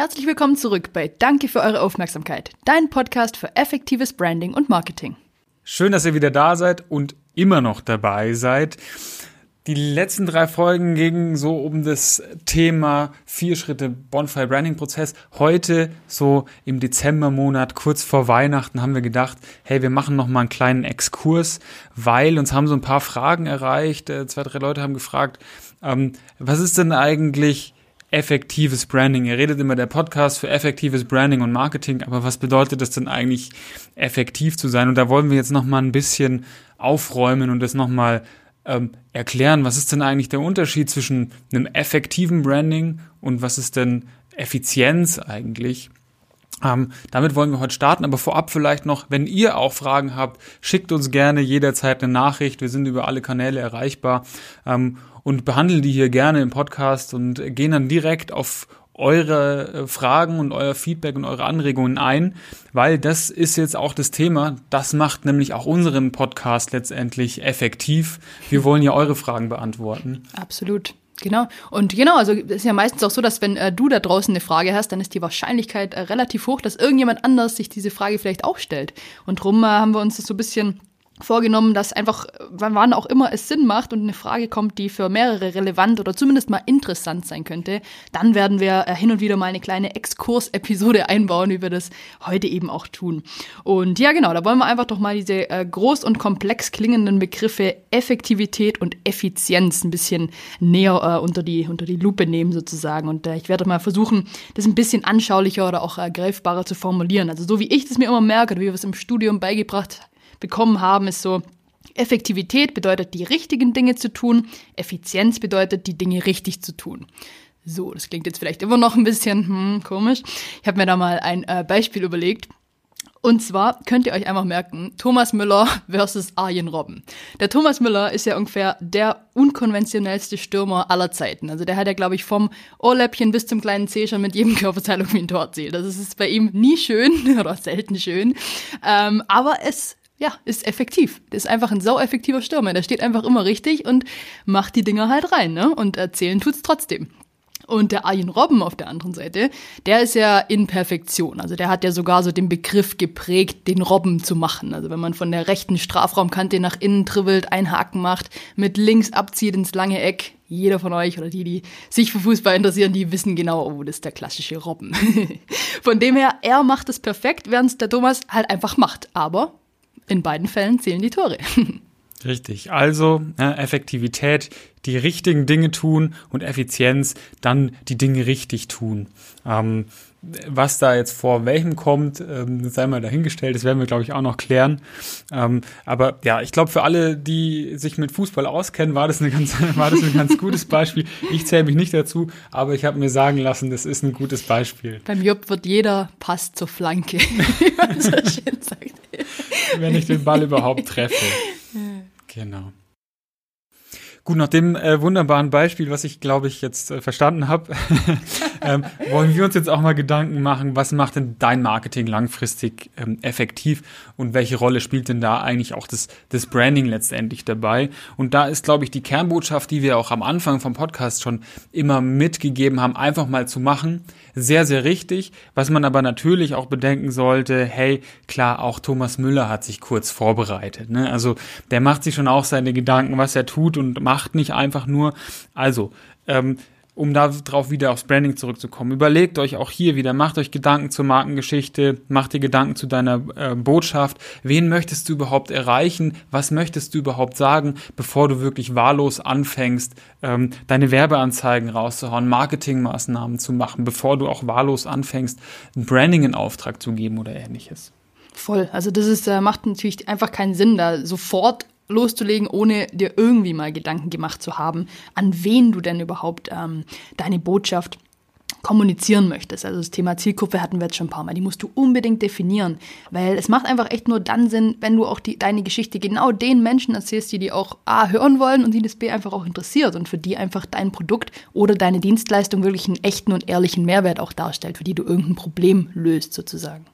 Herzlich willkommen zurück bei Danke für eure Aufmerksamkeit, dein Podcast für effektives Branding und Marketing. Schön, dass ihr wieder da seid und immer noch dabei seid. Die letzten drei Folgen gingen so um das Thema vier Schritte Bonfire Branding Prozess. Heute, so im Dezembermonat, kurz vor Weihnachten, haben wir gedacht, hey, wir machen noch mal einen kleinen Exkurs, weil uns haben so ein paar Fragen erreicht. Äh, zwei, drei Leute haben gefragt, ähm, was ist denn eigentlich effektives Branding? Ihr redet immer der Podcast für effektives Branding und Marketing, aber was bedeutet es denn eigentlich, effektiv zu sein? Und da wollen wir jetzt noch mal ein bisschen aufräumen und das noch mal ähm, erklären, was ist denn eigentlich der Unterschied zwischen einem effektiven Branding und was ist denn Effizienz eigentlich? Ähm, damit wollen wir heute starten, aber vorab vielleicht noch, wenn ihr auch Fragen habt, schickt uns gerne jederzeit eine Nachricht. Wir sind über alle Kanäle erreichbar ähm, und behandeln die hier gerne im Podcast und gehen dann direkt auf eure äh, Fragen und euer Feedback und eure Anregungen ein, weil das ist jetzt auch das Thema. Das macht nämlich auch unseren Podcast letztendlich effektiv. Wir wollen ja eure Fragen beantworten. Absolut. Genau. Und genau, also es ist ja meistens auch so, dass wenn äh, du da draußen eine Frage hast, dann ist die Wahrscheinlichkeit äh, relativ hoch, dass irgendjemand anders sich diese Frage vielleicht auch stellt. Und drum äh, haben wir uns das so ein bisschen vorgenommen, dass einfach, wann auch immer es Sinn macht und eine Frage kommt, die für mehrere relevant oder zumindest mal interessant sein könnte, dann werden wir äh, hin und wieder mal eine kleine Exkurs-Episode einbauen, wie wir das heute eben auch tun. Und ja, genau, da wollen wir einfach doch mal diese äh, groß und komplex klingenden Begriffe Effektivität und Effizienz ein bisschen näher äh, unter, die, unter die Lupe nehmen sozusagen. Und äh, ich werde mal versuchen, das ein bisschen anschaulicher oder auch äh, greifbarer zu formulieren. Also so wie ich das mir immer merke oder wie wir es im Studium beigebracht bekommen haben, ist so, Effektivität bedeutet, die richtigen Dinge zu tun, Effizienz bedeutet, die Dinge richtig zu tun. So, das klingt jetzt vielleicht immer noch ein bisschen hm, komisch. Ich habe mir da mal ein äh, Beispiel überlegt. Und zwar könnt ihr euch einfach merken, Thomas Müller versus Arjen Robben. Der Thomas Müller ist ja ungefähr der unkonventionellste Stürmer aller Zeiten. Also der hat ja, glaube ich, vom Ohrläppchen bis zum kleinen Zeh schon mit jedem Körperteil irgendwie ein Tor zählt. Das ist bei ihm nie schön oder selten schön. Ähm, aber es ja, ist effektiv. Der ist einfach ein sau effektiver Stürmer. Der steht einfach immer richtig und macht die Dinger halt rein, ne? Und erzählen tut's trotzdem. Und der Arjen Robben auf der anderen Seite, der ist ja in Perfektion. Also der hat ja sogar so den Begriff geprägt, den Robben zu machen. Also wenn man von der rechten Strafraumkante nach innen dribbelt, einen Haken macht, mit links abzieht ins lange Eck. Jeder von euch oder die, die sich für Fußball interessieren, die wissen genau, oh, das ist der klassische Robben. von dem her, er macht es perfekt, während es der Thomas halt einfach macht. Aber in beiden Fällen zählen die Tore. Richtig. Also ja, Effektivität, die richtigen Dinge tun und Effizienz, dann die Dinge richtig tun. Ähm, was da jetzt vor welchem kommt, ähm, sei mal dahingestellt, das werden wir, glaube ich, auch noch klären. Ähm, aber ja, ich glaube, für alle, die sich mit Fußball auskennen, war das, eine ganz, war das ein ganz gutes Beispiel. Ich zähle mich nicht dazu, aber ich habe mir sagen lassen, das ist ein gutes Beispiel. Beim Jupp wird jeder Pass zur Flanke, wie man so schön sagt. Wenn ich den Ball überhaupt treffe. Genau. Gut, nach dem äh, wunderbaren Beispiel, was ich glaube ich jetzt äh, verstanden habe, ähm, wollen wir uns jetzt auch mal Gedanken machen, was macht denn dein Marketing langfristig ähm, effektiv und welche Rolle spielt denn da eigentlich auch das, das Branding letztendlich dabei? Und da ist, glaube ich, die Kernbotschaft, die wir auch am Anfang vom Podcast schon immer mitgegeben haben, einfach mal zu machen, sehr, sehr richtig. Was man aber natürlich auch bedenken sollte, hey, klar, auch Thomas Müller hat sich kurz vorbereitet. Ne? Also der macht sich schon auch seine Gedanken, was er tut und macht nicht einfach nur. Also, ähm, um darauf wieder aufs Branding zurückzukommen. Überlegt euch auch hier wieder, macht euch Gedanken zur Markengeschichte, macht dir Gedanken zu deiner äh, Botschaft. Wen möchtest du überhaupt erreichen? Was möchtest du überhaupt sagen, bevor du wirklich wahllos anfängst, ähm, deine Werbeanzeigen rauszuhauen, Marketingmaßnahmen zu machen, bevor du auch wahllos anfängst, ein Branding in Auftrag zu geben oder ähnliches? Voll. Also das ist, äh, macht natürlich einfach keinen Sinn, da sofort loszulegen, ohne dir irgendwie mal Gedanken gemacht zu haben, an wen du denn überhaupt ähm, deine Botschaft kommunizieren möchtest. Also das Thema Zielgruppe hatten wir jetzt schon ein paar Mal. Die musst du unbedingt definieren, weil es macht einfach echt nur dann Sinn, wenn du auch die, deine Geschichte genau den Menschen erzählst, die die auch A hören wollen und die das B einfach auch interessiert und für die einfach dein Produkt oder deine Dienstleistung wirklich einen echten und ehrlichen Mehrwert auch darstellt, für die du irgendein Problem löst sozusagen.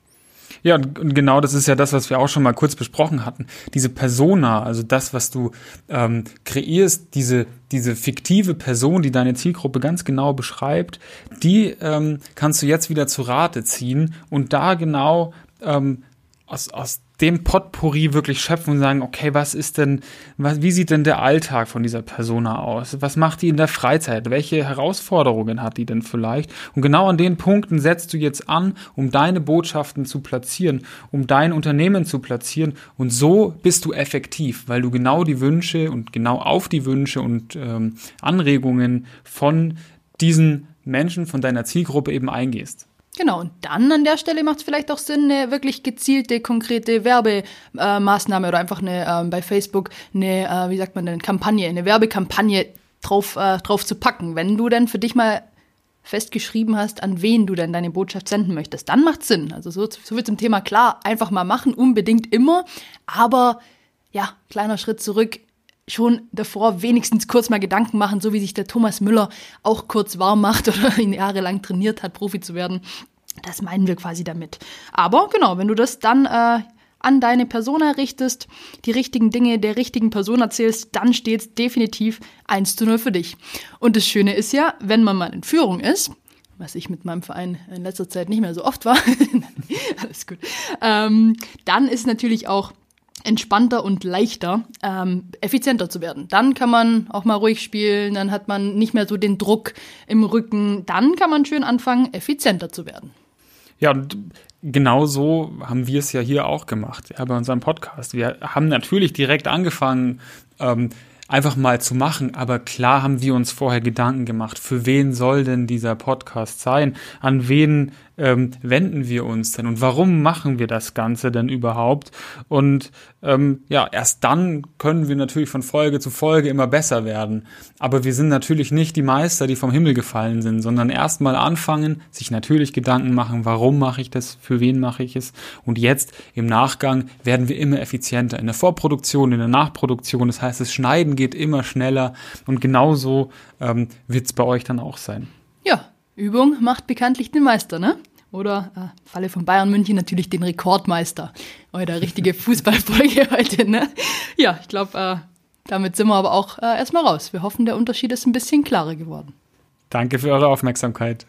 Ja, und genau das ist ja das, was wir auch schon mal kurz besprochen hatten. Diese Persona, also das, was du ähm, kreierst, diese, diese fiktive Person, die deine Zielgruppe ganz genau beschreibt, die ähm, kannst du jetzt wieder zu Rate ziehen und da genau ähm, aus, aus dem Potpourri wirklich schöpfen und sagen, okay, was ist denn, was, wie sieht denn der Alltag von dieser Persona aus? Was macht die in der Freizeit? Welche Herausforderungen hat die denn vielleicht? Und genau an den Punkten setzt du jetzt an, um deine Botschaften zu platzieren, um dein Unternehmen zu platzieren. Und so bist du effektiv, weil du genau die Wünsche und genau auf die Wünsche und ähm, Anregungen von diesen Menschen, von deiner Zielgruppe eben eingehst. Genau, und dann an der Stelle macht es vielleicht auch Sinn, eine wirklich gezielte, konkrete Werbemaßnahme oder einfach eine äh, bei Facebook eine, äh, wie sagt man denn, Kampagne, eine Werbekampagne drauf, äh, drauf zu packen. Wenn du denn für dich mal festgeschrieben hast, an wen du denn deine Botschaft senden möchtest, dann macht Sinn. Also so, so viel zum Thema klar, einfach mal machen, unbedingt immer, aber ja, kleiner Schritt zurück, schon davor wenigstens kurz mal Gedanken machen, so wie sich der Thomas Müller auch kurz warm macht oder ihn jahrelang trainiert hat, Profi zu werden. Das meinen wir quasi damit. Aber genau, wenn du das dann äh, an deine Person errichtest, die richtigen Dinge der richtigen Person erzählst, dann steht es definitiv 1 zu 0 für dich. Und das Schöne ist ja, wenn man mal in Führung ist, was ich mit meinem Verein in letzter Zeit nicht mehr so oft war, alles gut, ähm, dann ist natürlich auch entspannter und leichter, ähm, effizienter zu werden. Dann kann man auch mal ruhig spielen, dann hat man nicht mehr so den Druck im Rücken. Dann kann man schön anfangen, effizienter zu werden. Ja, und genau so haben wir es ja hier auch gemacht, ja, bei unserem Podcast. Wir haben natürlich direkt angefangen, ähm, einfach mal zu machen. Aber klar haben wir uns vorher Gedanken gemacht, für wen soll denn dieser Podcast sein? An wen ähm, wenden wir uns denn und warum machen wir das Ganze denn überhaupt? Und ähm, ja, erst dann können wir natürlich von Folge zu Folge immer besser werden. Aber wir sind natürlich nicht die Meister, die vom Himmel gefallen sind, sondern erst mal anfangen, sich natürlich Gedanken machen, warum mache ich das, für wen mache ich es? Und jetzt im Nachgang werden wir immer effizienter in der Vorproduktion, in der Nachproduktion. Das heißt, das Schneiden geht immer schneller und genauso ähm, wird es bei euch dann auch sein. Übung macht bekanntlich den Meister, ne? Oder, äh, Falle von Bayern München, natürlich den Rekordmeister. Eure richtige Fußballfolge heute, ne? Ja, ich glaube, äh, damit sind wir aber auch äh, erstmal raus. Wir hoffen, der Unterschied ist ein bisschen klarer geworden. Danke für eure Aufmerksamkeit.